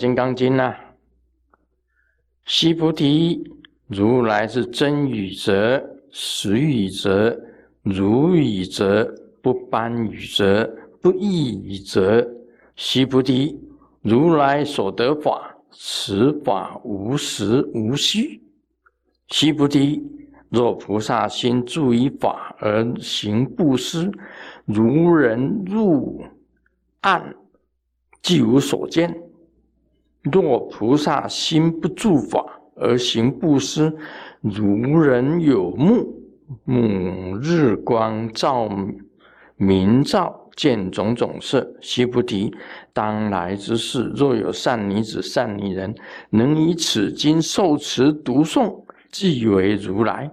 金刚经》呐，须菩提，如来是真语者，实语者，如语者，不般语者，不异语者。须菩提，如来所得法，此法无实无虚。须菩提，若菩萨心住于法而行布施，如人入暗，即无所见；若菩萨心不住法而行布施，如人有目，目日光照明照，见种种色。须菩提，当来之事，若有善女子、善女人，能以此经受持读诵。即为如来，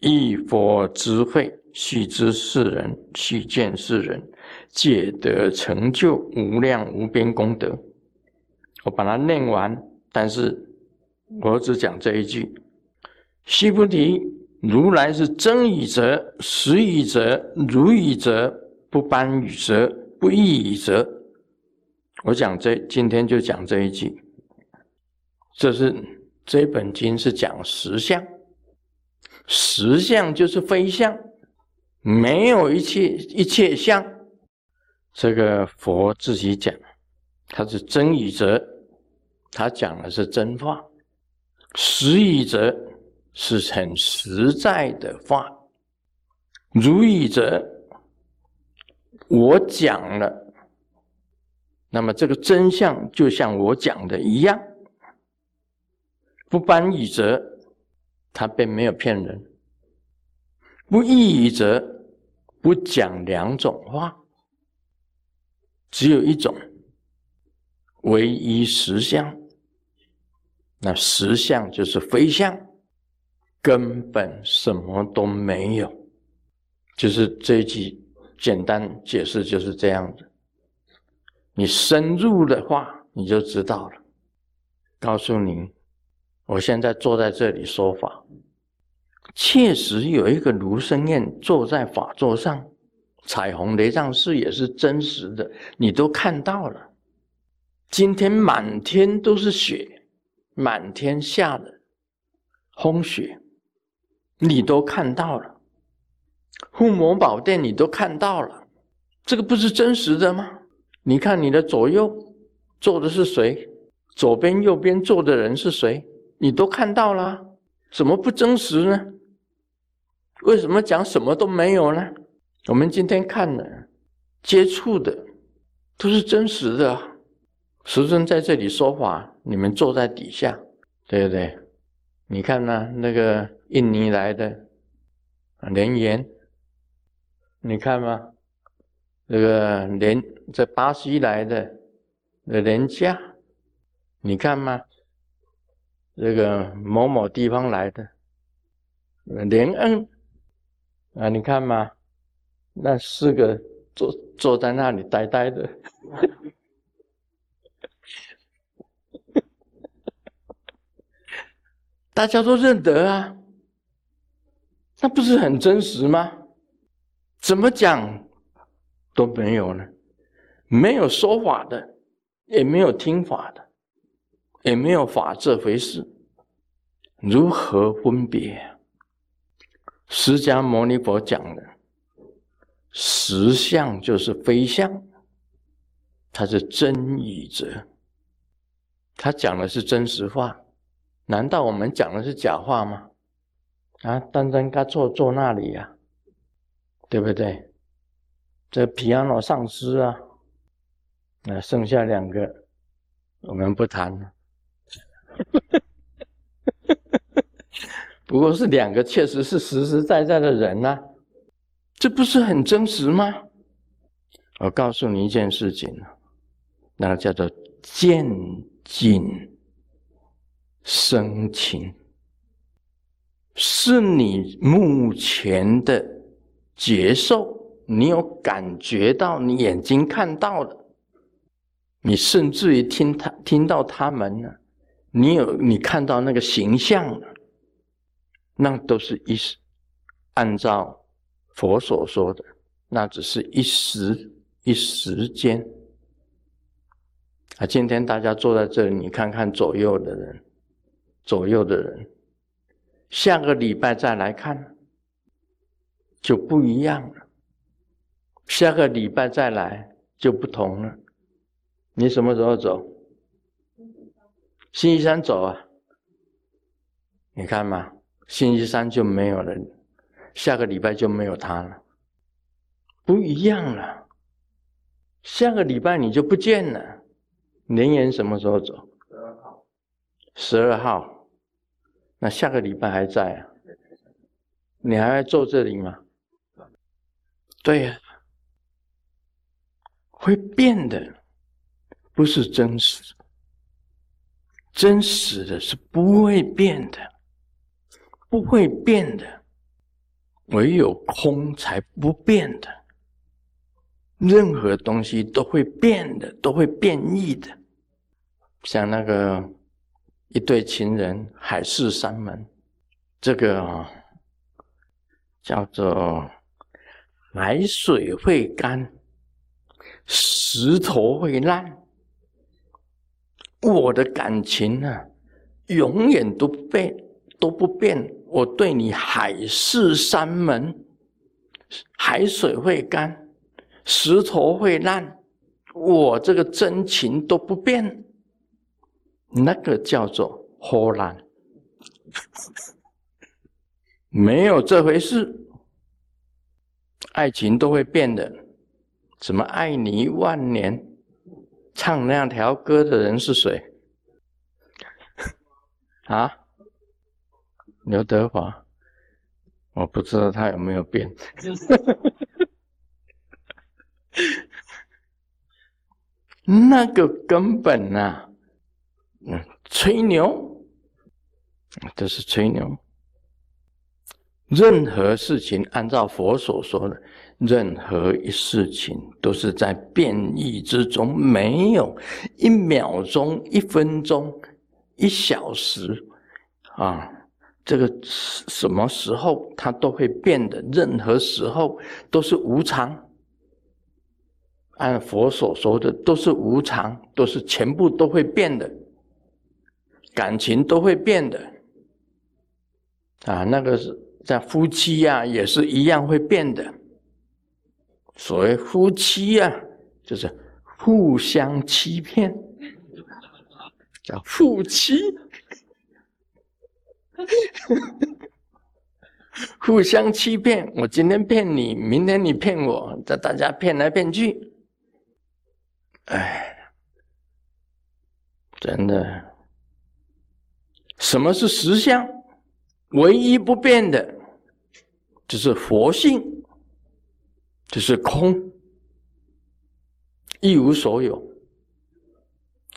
一佛之慧，须知世人，须见世人，皆得成就无量无边功德。我把它念完，但是我只讲这一句：须菩提，如来是真语者、实语者、如语者、不般与者、不异语者。我讲这今天就讲这一句，这是。这本经是讲实相，实相就是非相，没有一切一切相。这个佛自己讲，他是真语者，他讲的是真话；实语者是很实在的话；如语者，我讲了，那么这个真相就像我讲的一样。不般语者，他并没有骗人；不异语者，不讲两种话，只有一种。唯一实相。那实相就是非相，根本什么都没有。就是这一句简单解释就是这样子。你深入的话，你就知道了。告诉你。我现在坐在这里说法，确实有一个卢生燕坐在法座上，彩虹雷藏寺也是真实的，你都看到了。今天满天都是雪，满天下的风雪，你都看到了。护摩宝殿你都看到了，这个不是真实的吗？你看你的左右坐的是谁？左边、右边坐的人是谁？你都看到了，怎么不真实呢？为什么讲什么都没有呢？我们今天看的、接触的，都是真实的。师尊在这里说法，你们坐在底下，对不对？你看呢，那个印尼来的莲言，你看吗？那个莲在巴西来的莲家，你看吗？这个某某地方来的连恩啊，你看嘛，那四个坐坐在那里呆呆的，大家都认得啊，那不是很真实吗？怎么讲都没有呢？没有说法的，也没有听法的。也没有法这回事，如何分别？释迦牟尼佛讲的实相就是非相，他是真语者，他讲的是真实话，难道我们讲的是假话吗？啊，丹丹该坐坐那里呀，对不对？这皮亚诺上师啊，那剩下两个，我们不谈了。不过是两个，确实是实实在在的人呐，这不是很真实吗？我告诉你一件事情那个叫做渐进生情，是你目前的接受，你有感觉到，你眼睛看到的，你甚至于听他听到他们呢。你有你看到那个形象那都是一时，按照佛所说的，那只是一时一时间。啊，今天大家坐在这里，你看看左右的人，左右的人，下个礼拜再来看，就不一样了。下个礼拜再来就不同了。你什么时候走？星期三走啊？你看嘛，星期三就没有了，下个礼拜就没有他了，不一样了。下个礼拜你就不见了。年年什么时候走？十二号。十二号，那下个礼拜还在啊？你还在坐这里吗？对呀，会变的，不是真实。真实的是不会变的，不会变的，唯有空才不变的。任何东西都会变的，都会变异的。像那个一对情人，海誓山盟，这个叫做海水会干，石头会烂。我的感情呢，永远都变都不变。我对你海誓山盟，海水会干。石头会烂，我这个真情都不变，那个叫做豁然，没有这回事。爱情都会变的，什么爱你万年，唱那条歌的人是谁？啊？刘德华，我不知道他有没有变。那个根本呐，吹牛，这是吹牛。任何事情，按照佛所说的，任何一事情都是在变异之中，没有一秒钟、一分钟、一小时啊，这个什么时候它都会变的，任何时候都是无常。按佛所说的，都是无常，都是全部都会变的，感情都会变的，啊，那个是在夫妻呀，也是一样会变的。所谓夫妻呀，就是互相欺骗，叫夫妻，互相欺骗。我今天骗你，明天你骗我，这大家骗来骗去。哎，真的，什么是实相？唯一不变的，就是佛性，就是空，一无所有。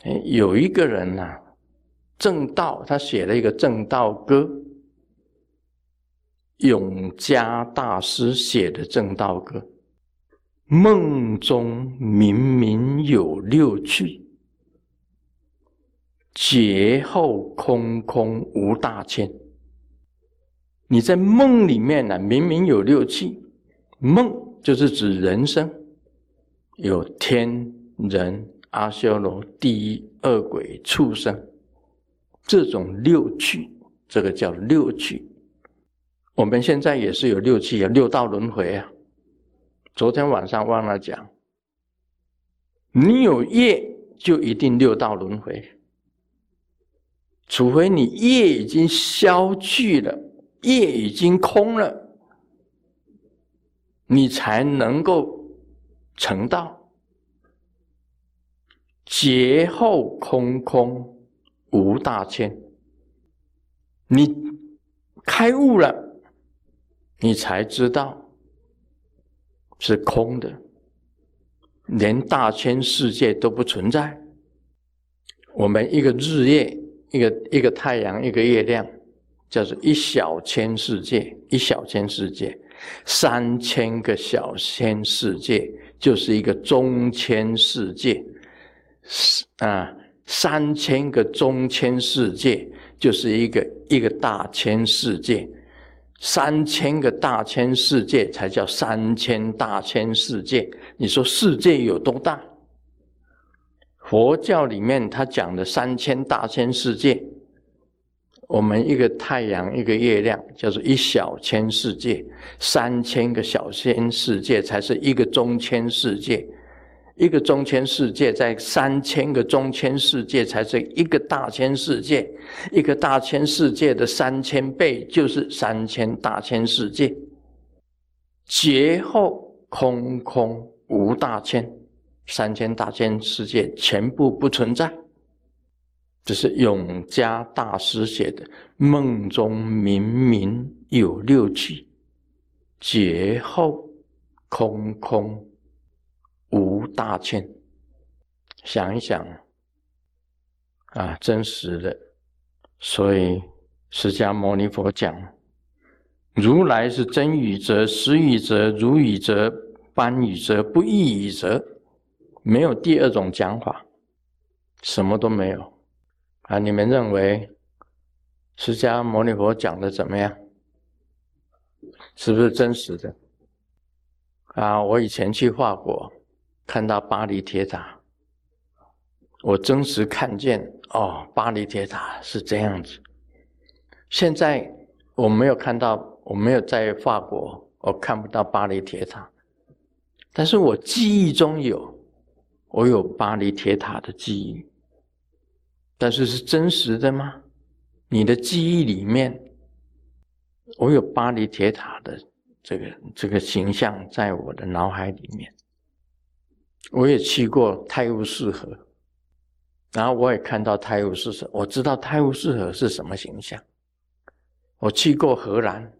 哎，有一个人呐，正道，他写了一个正道歌，永嘉大师写的正道歌。梦中明明有六趣，劫后空空无大千。你在梦里面呢，明明有六趣，梦就是指人生，有天人、阿修罗、地狱、恶鬼、畜生，这种六趣，这个叫六趣。我们现在也是有六趣啊，六道轮回啊。昨天晚上忘了讲，你有业就一定六道轮回，除非你业已经消去了，业已经空了，你才能够成道。劫后空空无大千，你开悟了，你才知道。是空的，连大千世界都不存在。我们一个日夜，一个一个太阳，一个月亮，叫做一小千世界。一小千世界，三千个小千世界，就是一个中千世界。啊，三千个中千世界，就是一个一个大千世界。三千个大千世界才叫三千大千世界。你说世界有多大？佛教里面他讲的三千大千世界，我们一个太阳一个月亮叫做一小千世界，三千个小千世界才是一个中千世界。一个中千世界，在三千个中千世界才是一个大千世界，一个大千世界的三千倍就是三千大千世界。劫后空空无大千，三千大千世界全部不存在。这是永嘉大师写的《梦中明明有六句》，劫后空空。无大千，想一想啊，真实的。所以释迦牟尼佛讲，如来是真语者、实语者、如语者、般语者、不异语者，没有第二种讲法，什么都没有啊！你们认为释迦牟尼佛讲的怎么样？是不是真实的？啊，我以前去法国。看到巴黎铁塔，我真实看见哦，巴黎铁塔是这样子。现在我没有看到，我没有在法国，我看不到巴黎铁塔。但是我记忆中有，我有巴黎铁塔的记忆。但是是真实的吗？你的记忆里面，我有巴黎铁塔的这个这个形象在我的脑海里面。我也去过泰晤士河，然后我也看到泰晤士河，我知道泰晤士河是什么形象。我去过荷兰，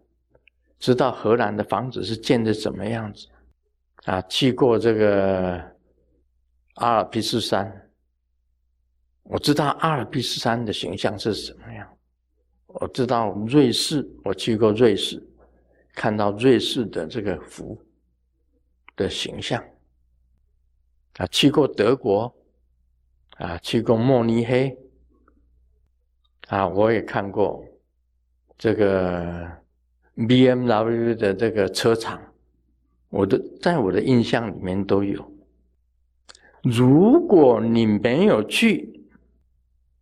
知道荷兰的房子是建的怎么样子。啊，去过这个阿尔卑斯山，我知道阿尔卑斯山的形象是什么样。我知道瑞士，我去过瑞士，看到瑞士的这个福的形象。啊，去过德国，啊，去过慕尼黑，啊，我也看过这个 B M W 的这个车厂，我的在我的印象里面都有。如果你没有去，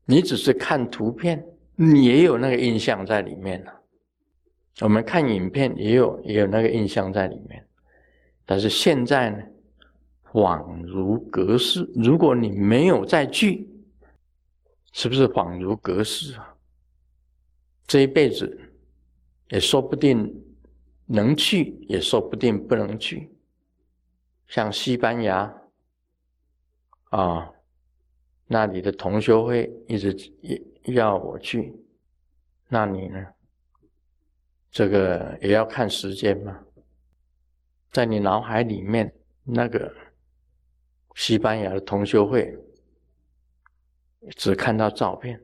你只是看图片，你也有那个印象在里面了。我们看影片也有也有那个印象在里面，但是现在呢？恍如隔世。如果你没有再去，是不是恍如隔世啊？这一辈子也说不定能去，也说不定不能去。像西班牙啊，那里的同学会一直要我去，那你呢？这个也要看时间嘛，在你脑海里面那个。西班牙的同学会，只看到照片。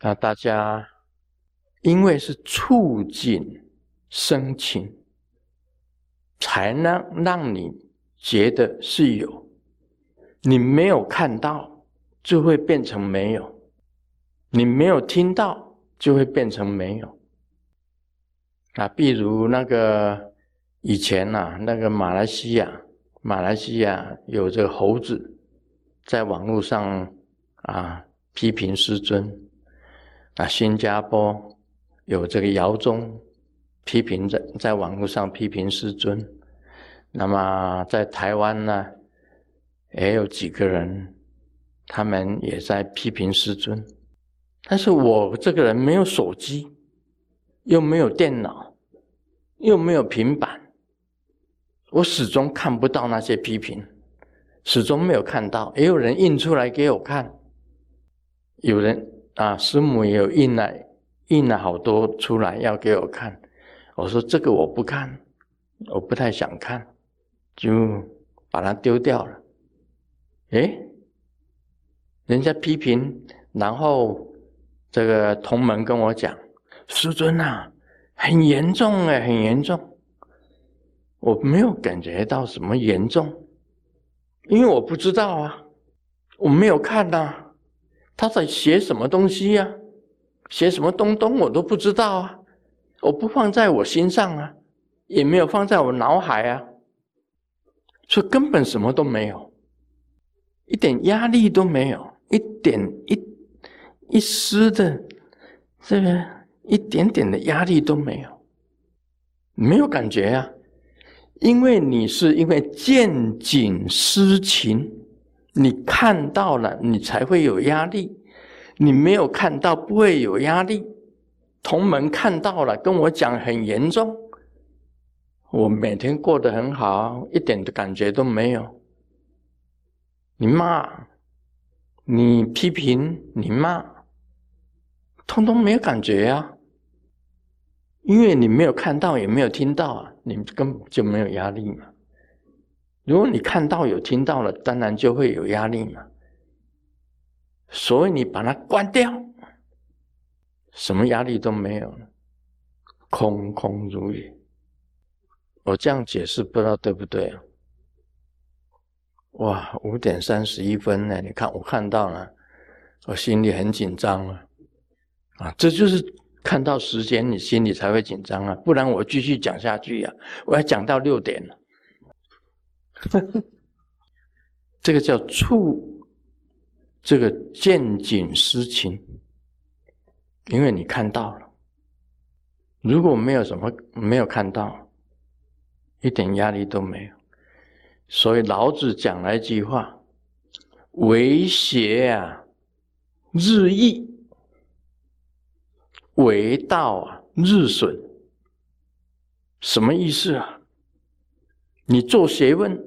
那大家因为是触景生情，才能让你觉得是有。你没有看到，就会变成没有；你没有听到，就会变成没有。啊，比如那个以前呐，那个马来西亚。马来西亚有这个猴子，在网络上啊批评师尊啊，新加坡有这个姚宗批评在在网络上批评师尊，那么在台湾呢，也有几个人，他们也在批评师尊，但是我这个人没有手机，又没有电脑，又没有平板。我始终看不到那些批评，始终没有看到。也有人印出来给我看，有人啊，师母也有印了，印了好多出来要给我看。我说这个我不看，我不太想看，就把它丢掉了。诶，人家批评，然后这个同门跟我讲，师尊啊，很严重哎，很严重。我没有感觉到什么严重，因为我不知道啊，我没有看呐，他在写什么东西呀？写什么东东我都不知道啊，我不放在我心上啊，也没有放在我脑海啊，所以根本什么都没有。一点压力都没有，一点一一丝的这个一点点的压力都没有，没有感觉啊，因为你是因为见景思情，你看到了，你才会有压力；你没有看到，不会有压力。同门看到了，跟我讲很严重，我每天过得很好，一点的感觉都没有。你骂，你批评，你骂，通通没有感觉呀，因为你没有看到，也没有听到啊，你根本就没有压力嘛。如果你看到有听到了，当然就会有压力嘛。所以你把它关掉，什么压力都没有了，空空如也。我这样解释，不知道对不对啊？哇，五点三十一分呢！你看，我看到了，我心里很紧张啊！啊，这就是看到时间，你心里才会紧张啊！不然我继续讲下去呀，我要讲到六点了。这个叫触，这个见景思情，因为你看到了。如果没有什么没有看到，一点压力都没有。所以老子讲了一句话：“为邪啊，日益；为道啊，日损。”什么意思啊？你做学问，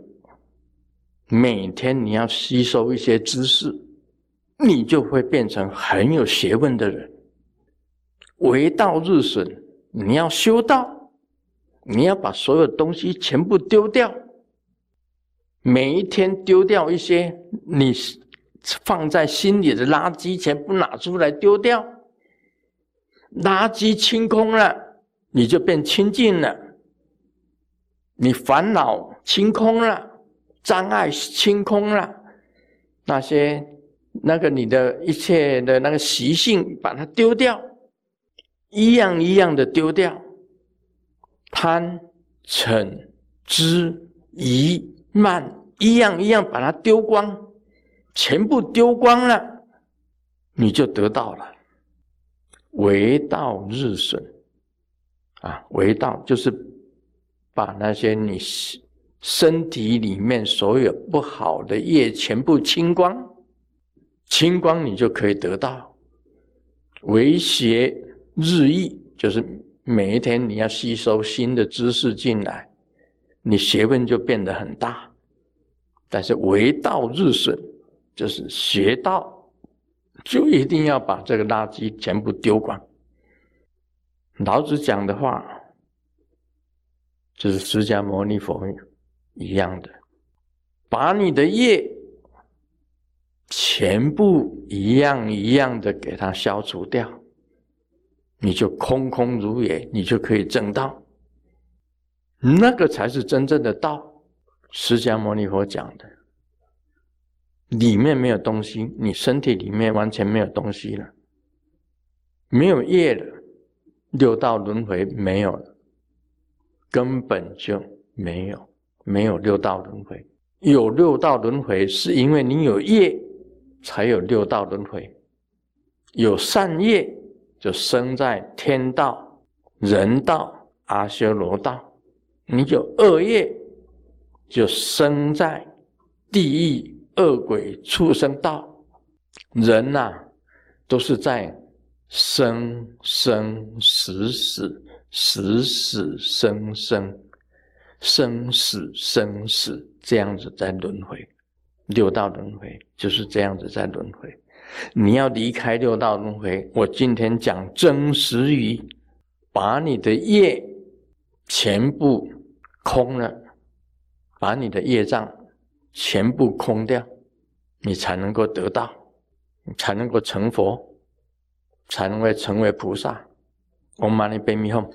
每天你要吸收一些知识，你就会变成很有学问的人。为道日损，你要修道，你要把所有东西全部丢掉。每一天丢掉一些你放在心里的垃圾，全部拿出来丢掉。垃圾清空了，你就变清净了。你烦恼清空了，障碍清空了，那些那个你的一切的那个习性，把它丢掉，一样一样的丢掉。贪、嗔、痴、疑。慢一样一样把它丢光，全部丢光了，你就得到了。为道日损，啊，为道就是把那些你身体里面所有不好的业全部清光，清光你就可以得到。为邪日益，就是每一天你要吸收新的知识进来。你学问就变得很大，但是为道日损，就是学道就一定要把这个垃圾全部丢光。老子讲的话，就是释迦牟尼佛一样的，把你的业全部一样一样的给它消除掉，你就空空如也，你就可以正道。那个才是真正的道，释迦牟尼佛讲的，里面没有东西，你身体里面完全没有东西了，没有业了，六道轮回没有了，根本就没有，没有六道轮回。有六道轮回，是因为你有业，才有六道轮回。有善业，就生在天道、人道、阿修罗道。你就恶业，就生在地狱、恶鬼、畜生道。人呐，都是在生生死死、死死生生、生死生死这样子在轮回。六道轮回就是这样子在轮回。你要离开六道轮回，我今天讲真实语，把你的业全部。空了，把你的业障全部空掉，你才能够得到，才能够成佛，才能够成为菩萨。Om Mani Padme Hum。